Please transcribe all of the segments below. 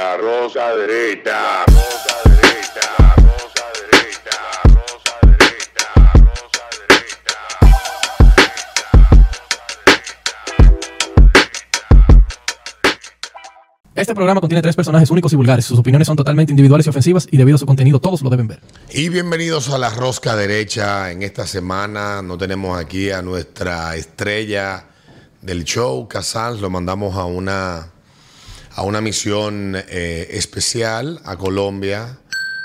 La rosa derecha. Rosa derecha. Rosa derecha. Rosa derecha. Rosa derecha. Este programa contiene tres personajes únicos y vulgares. Sus opiniones son totalmente individuales y ofensivas y debido a su contenido todos lo deben ver. Y bienvenidos a la Rosca Derecha. En esta semana no tenemos aquí a nuestra estrella del show, Casals. Lo mandamos a una, a una misión eh, especial a Colombia.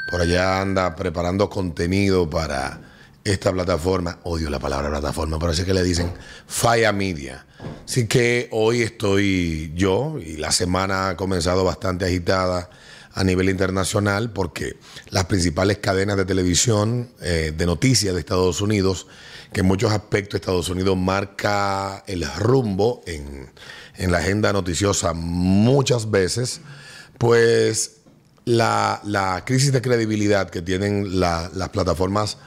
Por allá anda preparando contenido para esta plataforma. Odio la palabra plataforma, pero así que le dicen Falla Media. Así que hoy estoy yo y la semana ha comenzado bastante agitada a nivel internacional porque las principales cadenas de televisión eh, de noticias de Estados Unidos, que en muchos aspectos Estados Unidos marca el rumbo en, en la agenda noticiosa muchas veces, pues la, la crisis de credibilidad que tienen la- las plataformas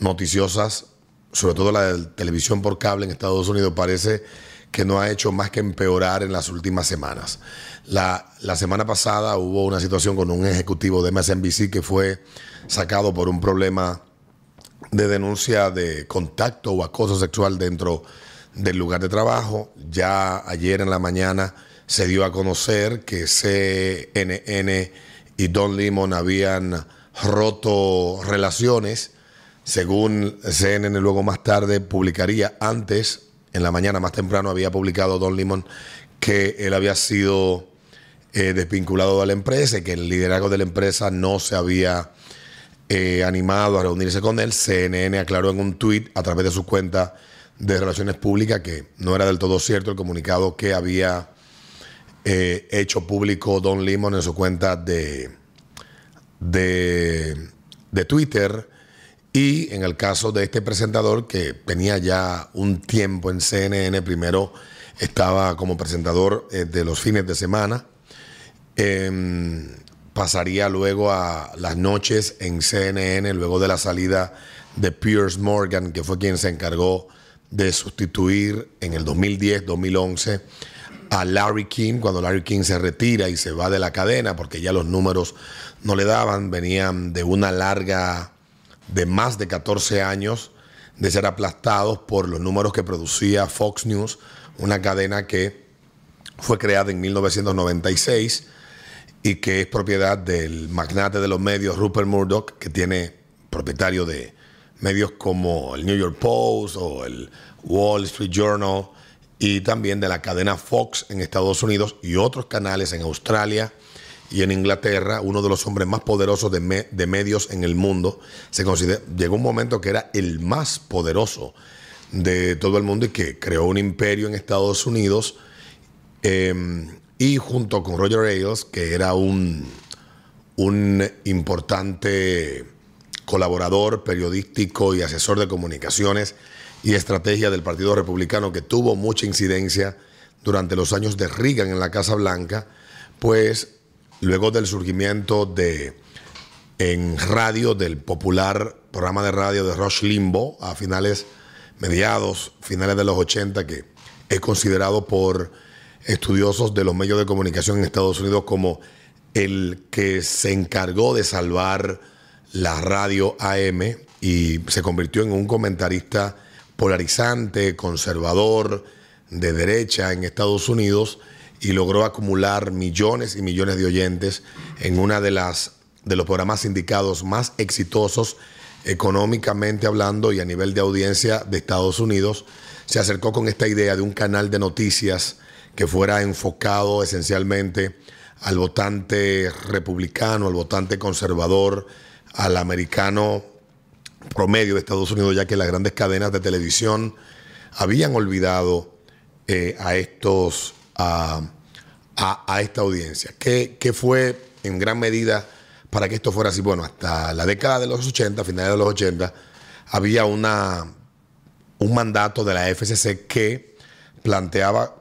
noticiosas, sobre todo la de televisión por cable en Estados Unidos, parece que no ha hecho más que empeorar en las últimas semanas. La, la semana pasada hubo una situación con un ejecutivo de MSNBC que fue sacado por un problema de denuncia de contacto o acoso sexual dentro del lugar de trabajo. Ya ayer en la mañana se dio a conocer que CNN y Don Lemon habían roto relaciones. Según CNN luego más tarde publicaría, antes, en la mañana más temprano, había publicado Don Lemon que él había sido eh, desvinculado de la empresa y que el liderazgo de la empresa no se había eh, animado a reunirse con él. CNN aclaró en un tuit a través de su cuenta de relaciones públicas que no era del todo cierto el comunicado que había eh, hecho público Don Lemon en su cuenta de, de, Twitter. Y en el caso de este presentador que tenía ya un tiempo en CNN, primero estaba como presentador eh, de los fines de semana, Em, pasaría luego a las noches en CNN, luego de la salida de Piers Morgan, que fue quien se encargó de sustituir en el 2010-2011 a Larry King, cuando Larry King se retira y se va de la cadena, porque ya los números no le daban, venían de una larga de más de 14 años de ser aplastados por los números que producía Fox News, una cadena que fue creada en 1996 y que es propiedad del magnate de los medios Rupert Murdoch, que tiene propietario de medios como el New York Post o el Wall Street Journal y también de la cadena Fox en Estados Unidos y otros canales en Australia y en Inglaterra, uno de los hombres más poderosos de, de medios en el mundo. Se considera, llegó un momento que era el más poderoso de todo el mundo y que creó un imperio en Estados Unidos eh, y junto con Roger Ailes, que era un, un importante colaborador periodístico y asesor de comunicaciones y estrategia del Partido Republicano, que tuvo mucha incidencia durante los años de Reagan en la Casa Blanca, pues luego del surgimiento de en radio del popular programa de radio de Rush Limbo a finales, mediados, finales de los 80, que es considerado por estudiosos de los medios de comunicación en Estados Unidos como el que se encargó de salvar la radio AM y se convirtió en un comentarista polarizante, conservador, de derecha en Estados Unidos y logró acumular millones y millones de oyentes en una de las de los programas sindicados más exitosos económicamente hablando y a nivel de audiencia de Estados Unidos. Se acercó con esta idea de un canal de noticias que fuera enfocado esencialmente al votante republicano, al votante conservador, al americano promedio de Estados Unidos, ya que las grandes cadenas de televisión habían olvidado eh, a estos a, a- esta audiencia. ¿Qué, qué fue en gran medida para que esto fuera así? Bueno, hasta la década de los 80, finales de los 80, había una, un mandato de la FCC que planteaba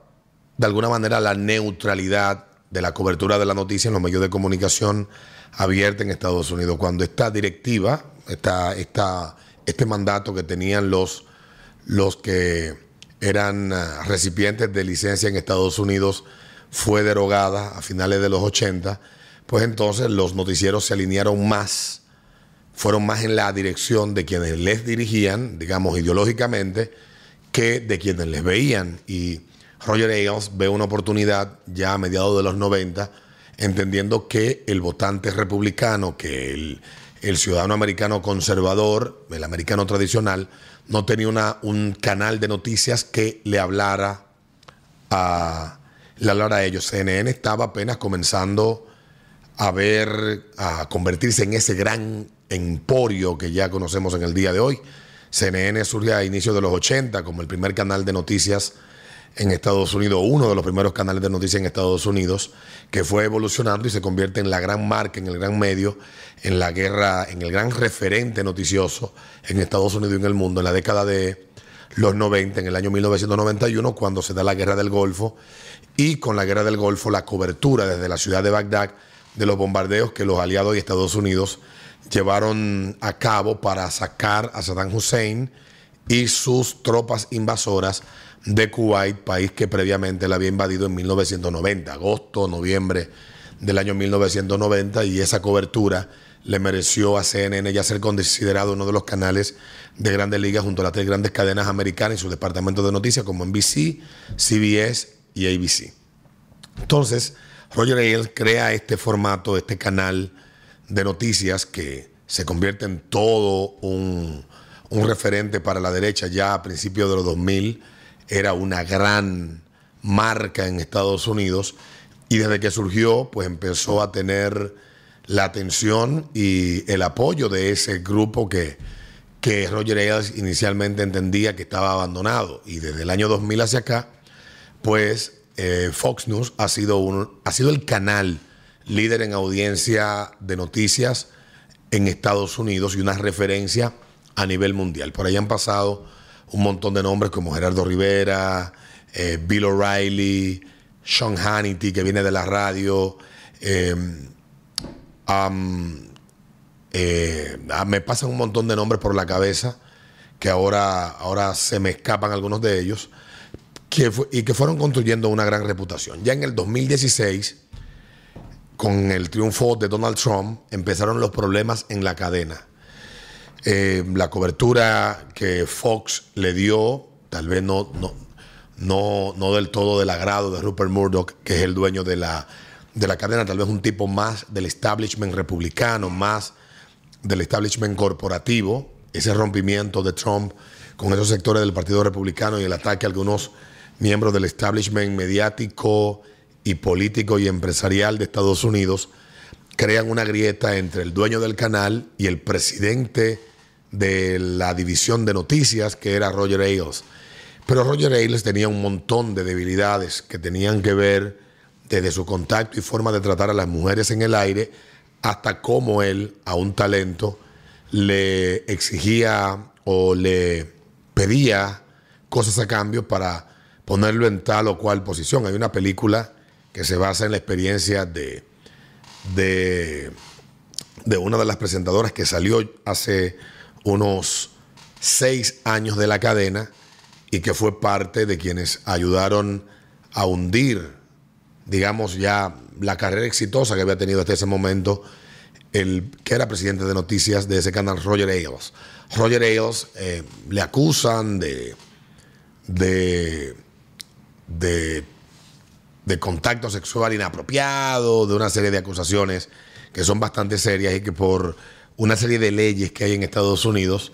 de alguna manera la neutralidad de la cobertura de la noticia en los medios de comunicación abierta en Estados Unidos. Cuando esta directiva, esta, esta, este mandato que tenían los, los que eran ah, recipientes de licencia en Estados Unidos fue derogada a finales de los 80, pues entonces los noticieros se alinearon más, fueron más en la dirección de quienes les dirigían, digamos ideológicamente, que de quienes les veían. Y Roger Ailes ve una oportunidad ya a mediados de los 90, entendiendo que el votante republicano, que el, ciudadano americano conservador, el americano tradicional, no tenía una, un canal de noticias que le hablara a, le hablara a ellos. CNN estaba apenas comenzando a ver, a convertirse en ese gran emporio que ya conocemos en el día de hoy. CNN surge a inicios de los 80 como el primer canal de noticias en Estados Unidos, uno de los primeros canales de noticias en Estados Unidos, que fue evolucionando y se convierte en la gran marca, en el gran medio, en la guerra, en el gran referente noticioso en Estados Unidos y en el mundo, en la década de los 90, en el año 1991, cuando se da la guerra del Golfo, y con la guerra del Golfo la cobertura desde la ciudad de Bagdad de los bombardeos que los aliados y Estados Unidos llevaron a cabo para sacar a Saddam Hussein y sus tropas invasoras de Kuwait, país que previamente la había invadido en 1990, agosto, noviembre del año 1990, y esa cobertura le mereció a CNN ya ser considerado uno de los canales de grandes ligas junto a las tres grandes cadenas americanas y sus departamentos de noticias como NBC, CBS y ABC. Entonces, Roger Ailes crea este formato, este canal de noticias que se convierte en todo un, un referente para la derecha ya a principios de los 2000 era una gran marca en Estados Unidos y desde que surgió pues empezó a tener la atención y el apoyo de ese grupo que, que Roger Ailes inicialmente entendía que estaba abandonado y desde el año 2000 hacia acá pues eh, Fox News ha sido, un, ha sido el canal líder en audiencia de noticias en Estados Unidos y una referencia a nivel mundial. Por ahí han pasado un montón de nombres como Gerardo Rivera, eh, Bill O'Reilly, Sean Hannity, que viene de la radio. Um, eh, me pasan un montón de nombres por la cabeza que ahora, ahora se me escapan algunos de ellos que y que fueron construyendo una gran reputación. Ya en el 2016, con el triunfo de Donald Trump, empezaron los problemas en la cadena. Eh, la cobertura que Fox le dio, tal vez no, no, no, no del todo del agrado de Rupert Murdoch, que es el dueño de la, de la cadena, tal vez un tipo más del establishment republicano, más del establishment corporativo, ese rompimiento de Trump con esos sectores del Partido Republicano y el ataque a algunos miembros del establishment mediático y político y empresarial de Estados Unidos, crean una grieta entre el dueño del canal y el presidente de la división de noticias, que era Roger Ailes. Pero Roger Ailes tenía un montón de debilidades que tenían que ver desde su contacto y forma de tratar a las mujeres en el aire hasta cómo él a un talento le exigía o le pedía cosas a cambio para ponerlo en tal o cual posición. Hay una película que se basa en la experiencia de, de, de una de las presentadoras que salió hace unos seis años de la cadena y que fue parte de quienes ayudaron a hundir, digamos, ya la carrera exitosa que había tenido hasta ese momento el que era presidente de noticias de ese canal, Roger Ailes. Roger Ailes eh, le acusan de, de, de, de contacto sexual inapropiado, de una serie de acusaciones que son bastante serias y que por una serie de leyes que hay en Estados Unidos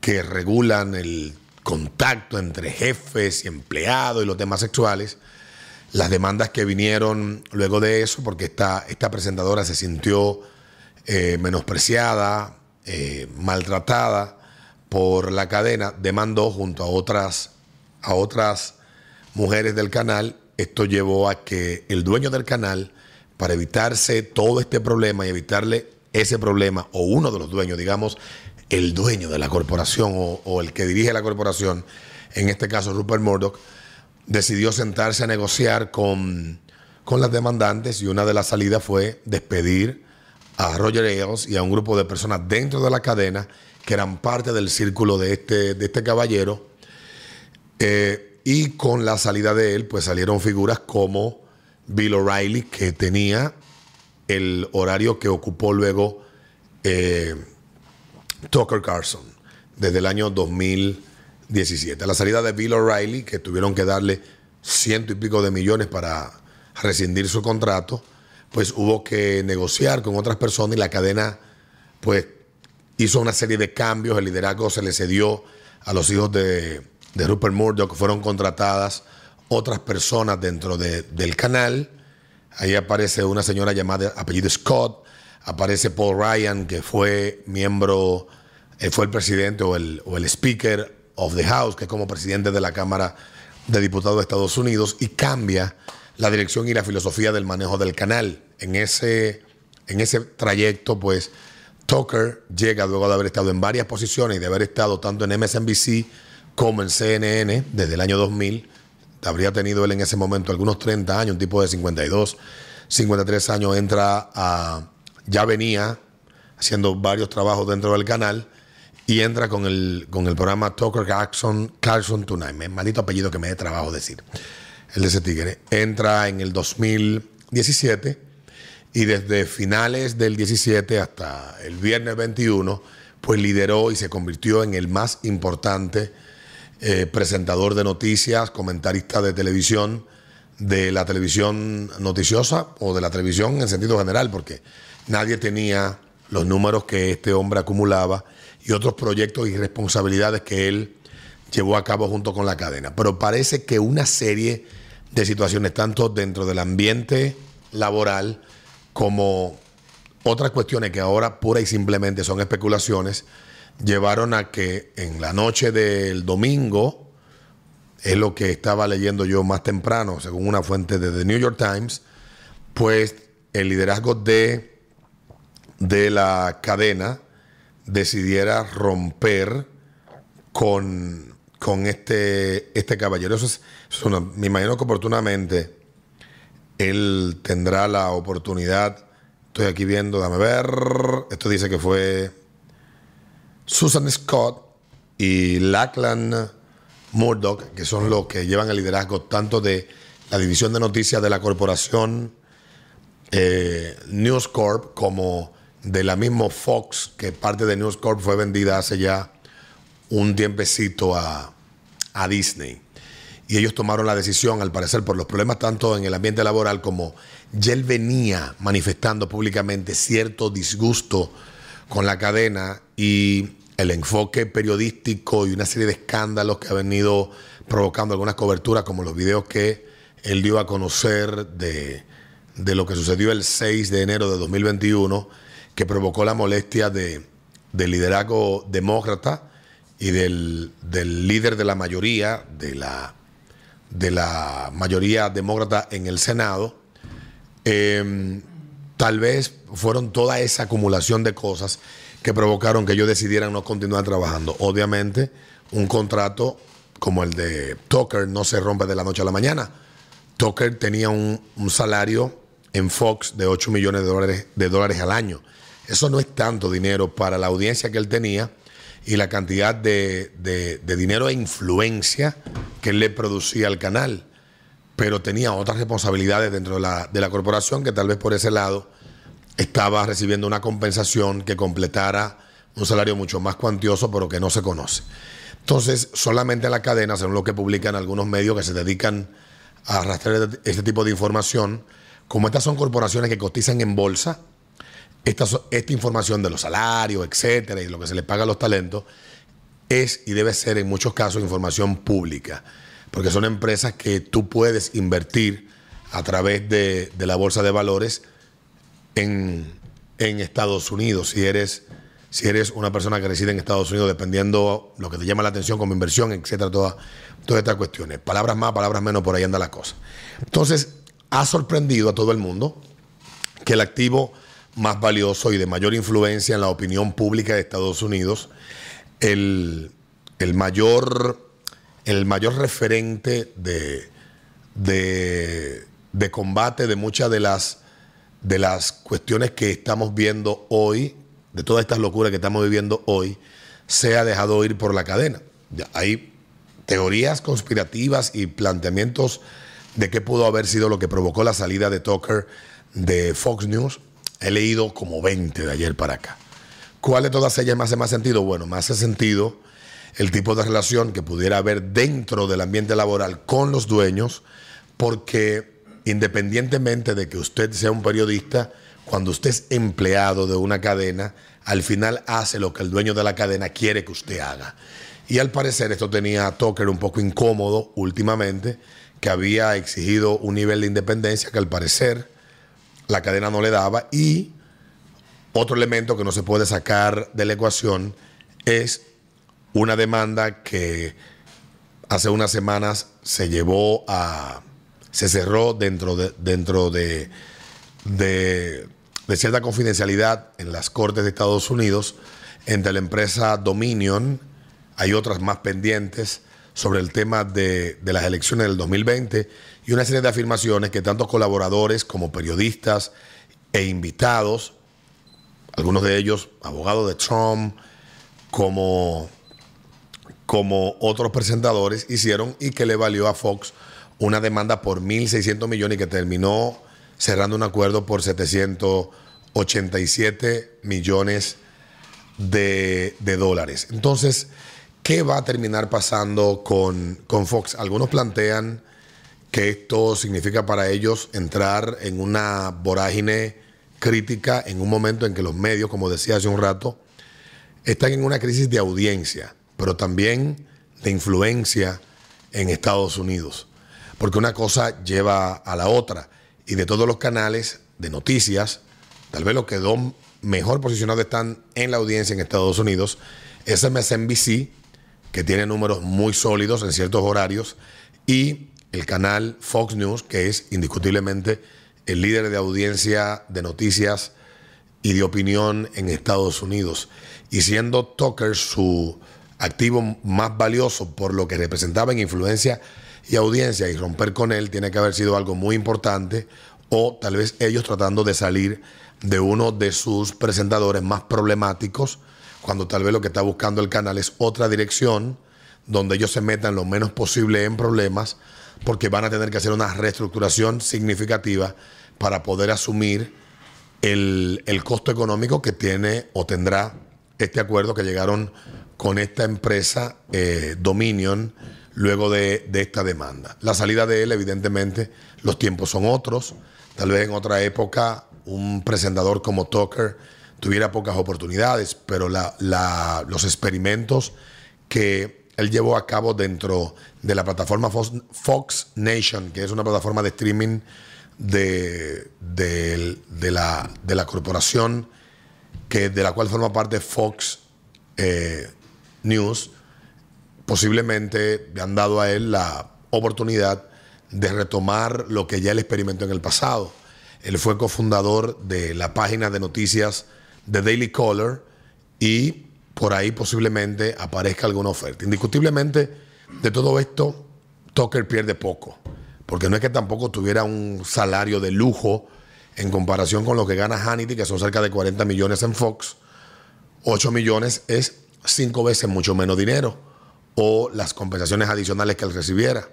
que regulan el contacto entre jefes y empleados y los temas sexuales, las demandas que vinieron luego de eso, porque esta, esta presentadora se sintió eh, menospreciada, eh, maltratada por la cadena, demandó junto a otras, a otras mujeres del canal. Esto llevó a que el dueño del canal, para evitarse todo este problema y evitarle ese problema, o uno de los dueños, digamos, el dueño de la corporación o, el que dirige la corporación, en este caso Rupert Murdoch, decidió sentarse a negociar con, con las demandantes y una de las salidas fue despedir a Roger Ailes y a un grupo de personas dentro de la cadena que eran parte del círculo de este, de este caballero. Eh, y con la salida de él, pues salieron figuras como Bill O'Reilly, que tenía el horario que ocupó luego eh, Tucker Carlson desde el año 2017. A la salida de Bill O'Reilly, que tuvieron que darle ciento y pico de millones para rescindir su contrato, pues hubo que negociar con otras personas y la cadena pues hizo una serie de cambios, el liderazgo se le cedió a los hijos de, Rupert Murdoch, fueron contratadas otras personas dentro de- del canal. Ahí aparece una señora llamada apellido Scott, aparece Paul Ryan, que fue miembro, eh, fue el presidente o el, Speaker of the House, que es como presidente de la Cámara de Diputados de Estados Unidos, y cambia la dirección y la filosofía del manejo del canal. En ese, en ese trayecto, pues, Tucker llega luego de haber estado en varias posiciones y de haber estado tanto en MSNBC como en CNN desde el año 2000. Habría tenido él en ese momento algunos 30 años, un tipo de 52, 53 años, entra a. Ya venía haciendo varios trabajos dentro del canal y entra con el, con el programa Tucker Carlson, Carlson Tonight. Me- Maldito apellido que me dé trabajo decir. El de ese tigre. Entra en el 2017 y desde finales del 17 hasta el viernes 21, pues lideró y se convirtió en el más importante eh, presentador de noticias, comentarista de televisión, de la televisión noticiosa o de la televisión en sentido general, porque nadie tenía los números que este hombre acumulaba y otros proyectos y responsabilidades que él llevó a cabo junto con la cadena. Pero parece que una serie de situaciones, tanto dentro del ambiente laboral como otras cuestiones que ahora pura y simplemente son especulaciones, llevaron a que en la noche del domingo, es lo que estaba leyendo yo más temprano, según una fuente de The New York Times, pues el liderazgo de, de la cadena decidiera romper con, con este, este caballero. Me imagino que oportunamente él tendrá la oportunidad. Estoy aquí viendo, dame ver. Esto dice que fue Susan Scott y Lachlan Murdoch, que son los que llevan el liderazgo tanto de la división de noticias de la corporación eh, News Corp como de la misma Fox, que parte de News Corp fue vendida hace ya un tiempecito a, a Disney. Y ellos tomaron la decisión, al parecer, por los problemas tanto en el ambiente laboral como ya él venía manifestando públicamente cierto disgusto con la cadena y el enfoque periodístico y una serie de escándalos que ha venido provocando algunas coberturas, como los videos que él dio a conocer de, de lo que sucedió el 6 de enero de 2021, que provocó la molestia de, del liderazgo demócrata y del, del líder de la mayoría, de la, de la mayoría demócrata en el Senado. Eh, tal vez fueron toda esa acumulación de cosas que provocaron que ellos decidieran no continuar trabajando. Obviamente, un contrato como el de Tucker no se rompe de la noche a la mañana. Tucker tenía un, salario en Fox de 8 millones de dólares, de dólares al año. Eso no es tanto dinero para la audiencia que él tenía y la cantidad de, de- de dinero e influencia que él le producía al canal. Pero tenía otras responsabilidades dentro de la, de la corporación que tal vez por ese lado estaba recibiendo una compensación que completara un salario mucho más cuantioso, pero que no se conoce. Entonces, solamente en la cadena, según lo que publican algunos medios que se dedican a rastrear este tipo de información, como estas son corporaciones que cotizan en bolsa, esta, esta información de los salarios, etcétera, y lo que se les paga a los talentos, es y debe ser en muchos casos información pública, porque son empresas que tú puedes invertir a través de la bolsa de valores en, en Estados Unidos, si eres, si eres una persona que reside en Estados Unidos, dependiendo lo que te llama la atención como inversión, etcétera, todas, todas estas cuestiones. Palabras más, palabras menos, por ahí anda la cosa. Entonces, ha sorprendido a todo el mundo que el activo más valioso y de mayor influencia en la opinión pública de Estados Unidos, el, el mayor, el mayor referente de, de, de combate de muchas de las, de las cuestiones que estamos viendo hoy, de todas estas locuras que estamos viviendo hoy, se ha dejado ir por la cadena. Hay teorías conspirativas y planteamientos de qué pudo haber sido lo que provocó la salida de Tucker de Fox News. He leído como 20 de ayer para acá. ¿Cuál de todas ellas me hace más sentido? Bueno, me hace sentido el tipo de relación que pudiera haber dentro del ambiente laboral con los dueños, porque independientemente de que usted sea un periodista, cuando usted es empleado de una cadena, al final hace lo que el dueño de la cadena quiere que usted haga. Y al parecer esto tenía a Tucker un poco incómodo últimamente, que había exigido un nivel de independencia que al parecer la cadena no le daba. Y otro elemento que no se puede sacar de la ecuación es una demanda que hace unas semanas se llevó a, se cerró dentro de, dentro de, de, cierta confidencialidad en las Cortes de Estados Unidos entre la empresa Dominion, hay otras más pendientes sobre el tema de, de, las elecciones del 2020 y una serie de afirmaciones que tanto colaboradores como periodistas e invitados, algunos de ellos abogados de Trump, como como otros presentadores hicieron y que le valió a Fox una demanda por 1.600 millones y que terminó cerrando un acuerdo por 787 millones de, de dólares. Entonces, ¿qué va a terminar pasando con, con Fox? Algunos plantean que esto significa para ellos entrar en una vorágine crítica en un momento en que los medios, como decía hace un rato, están en una crisis de audiencia pero también de influencia en Estados Unidos. Porque una cosa lleva a la otra. Y de todos los canales de noticias, tal vez los que dos mejor posicionados están en la audiencia en Estados Unidos es MSNBC, que tiene números muy sólidos en ciertos horarios, y el canal Fox News, que es indiscutiblemente el líder de audiencia de noticias y de opinión en Estados Unidos. Y siendo Tucker su activo más valioso por lo que representaba en influencia y audiencia y romper con él tiene que haber sido algo muy importante o tal vez ellos tratando de salir de uno de sus presentadores más problemáticos cuando tal vez lo que está buscando el canal es otra dirección donde ellos se metan lo menos posible en problemas porque van a tener que hacer una reestructuración significativa para poder asumir el, el costo económico que tiene o tendrá este acuerdo que llegaron con esta empresa eh, Dominion luego de, de, esta demanda. La salida de él, evidentemente, los tiempos son otros. Tal vez en otra época un presentador como Tucker tuviera pocas oportunidades, pero la, la, los experimentos que él llevó a cabo dentro de la plataforma Fox, Nation, que es una plataforma de streaming de, de, de, la, de la corporación que, de la cual forma parte Fox eh, News, posiblemente le han dado a él la oportunidad de retomar lo que ya él experimentó en el pasado. Él fue cofundador de la página de noticias de Daily Caller y por ahí posiblemente aparezca alguna oferta. Indiscutiblemente, de todo esto, Tucker pierde poco, porque no es que tampoco tuviera un salario de lujo en comparación con lo que gana Hannity, que son cerca de 40 millones en Fox. 8 millones es cinco veces mucho menos dinero o las compensaciones adicionales que él recibiera.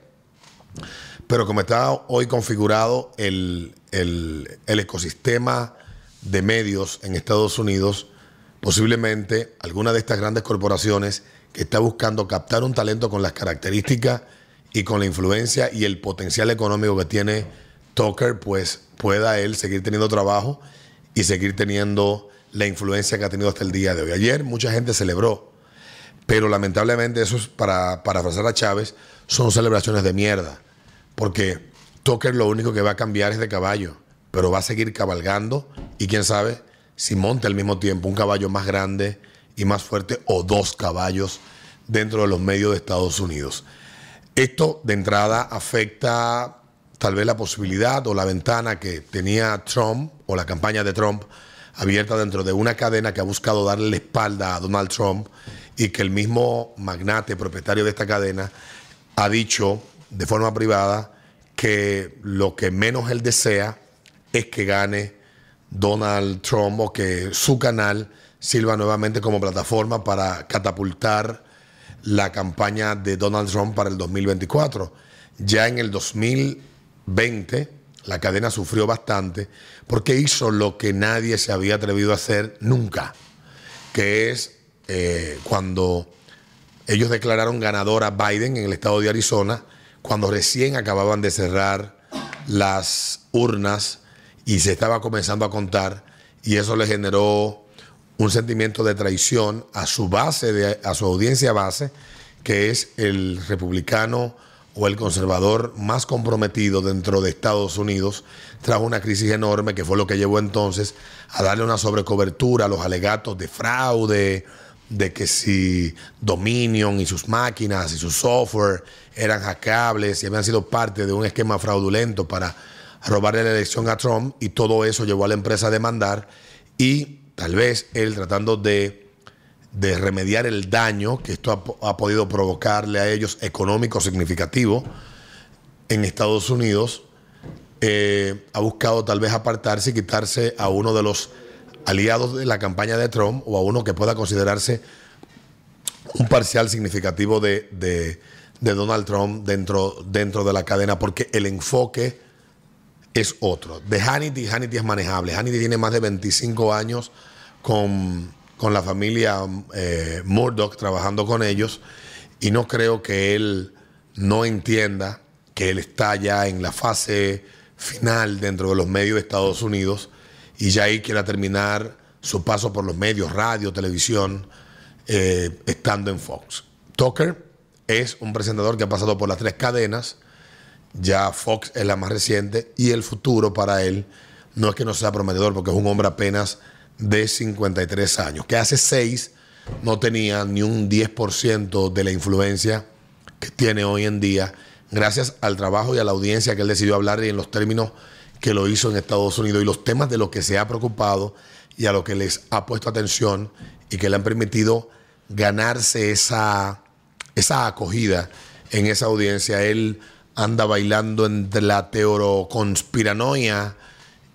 Pero como está hoy configurado el, el, el ecosistema de medios en Estados Unidos, posiblemente alguna de estas grandes corporaciones que está buscando captar un talento con las características y con la influencia y el potencial económico que tiene Tucker, pues pueda él seguir teniendo trabajo y seguir teniendo la influencia que ha tenido hasta el día de hoy. Ayer mucha gente celebró, pero lamentablemente eso es para parafrasar a Chávez, son celebraciones de mierda, porque Tucker lo único que va a cambiar es de caballo, pero va a seguir cabalgando y quién sabe si monta al mismo tiempo un caballo más grande y más fuerte o dos caballos dentro de los medios de Estados Unidos. Esto de entrada afecta tal vez la posibilidad o la ventana que tenía Trump o la campaña de Trump abierta dentro de una cadena que ha buscado darle la espalda a Donald Trump y que el mismo magnate propietario de esta cadena ha dicho de forma privada que lo que menos él desea es que gane Donald Trump o que su canal sirva nuevamente como plataforma para catapultar la campaña de Donald Trump para el 2024. Ya en el 2020, la cadena sufrió bastante porque hizo lo que nadie se había atrevido a hacer nunca, que es eh, cuando ellos declararon ganador a Biden en el estado de Arizona, cuando recién acababan de cerrar las urnas y se estaba comenzando a contar, y eso le generó un sentimiento de traición a su base, de, a su audiencia base, que es el republicano o el conservador más comprometido dentro de Estados Unidos, trajo una crisis enorme que fue lo que llevó entonces a darle una sobrecobertura a los alegatos de fraude, de que si Dominion y sus máquinas y su software eran hackeables y habían sido parte de un esquema fraudulento para robarle la elección a Trump y todo eso llevó a la empresa a demandar y tal vez él tratando de, de remediar el daño que esto ha, podido provocarle a ellos económico significativo en Estados Unidos, eh, ha buscado tal vez apartarse y quitarse a uno de los aliados de la campaña de Trump o a uno que pueda considerarse un parcial significativo de, de, Donald Trump dentro, dentro de la cadena, porque el enfoque es otro. De Hannity, Hannity es manejable. Hannity tiene más de 25 años con, con la familia eh, Murdoch trabajando con ellos y no creo que él no entienda que él está ya en la fase final dentro de los medios de Estados Unidos y ya ahí quiera terminar su paso por los medios, radio, televisión, eh, estando en Fox. Tucker es un presentador que ha pasado por las tres cadenas, ya Fox es la más reciente y el futuro para él no es que no sea prometedor porque es un hombre apenas de 53 años, que hace seis no tenía ni un 10% de la influencia que tiene hoy en día, gracias al trabajo y a la audiencia que él decidió hablar y en los términos que lo hizo en Estados Unidos y los temas de los que se ha preocupado y a lo que les ha puesto atención y que le han permitido ganarse esa, esa acogida en esa audiencia. Él anda bailando entre la teoroconspiranoia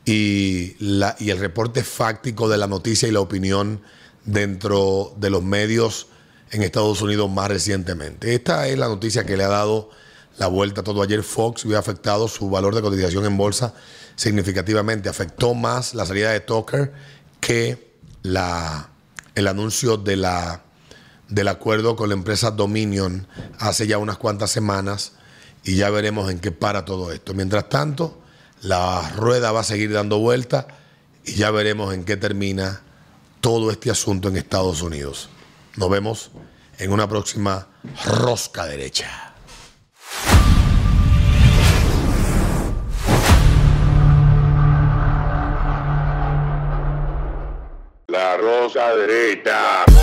y, la, y el reporte fáctico de la noticia y la opinión dentro de los medios en Estados Unidos más recientemente. Esta es la noticia que le ha dado la vuelta todo ayer. Fox había afectado su valor de cotización en bolsa significativamente. Afectó más la salida de Tucker que la, el anuncio de la, del acuerdo con la empresa Dominion hace ya unas cuantas semanas y ya veremos en qué para todo esto. Mientras tanto, la rueda va a seguir dando vuelta y ya veremos en qué termina todo este asunto en Estados Unidos. Nos vemos en una próxima rosca derecha. La rosa derecha.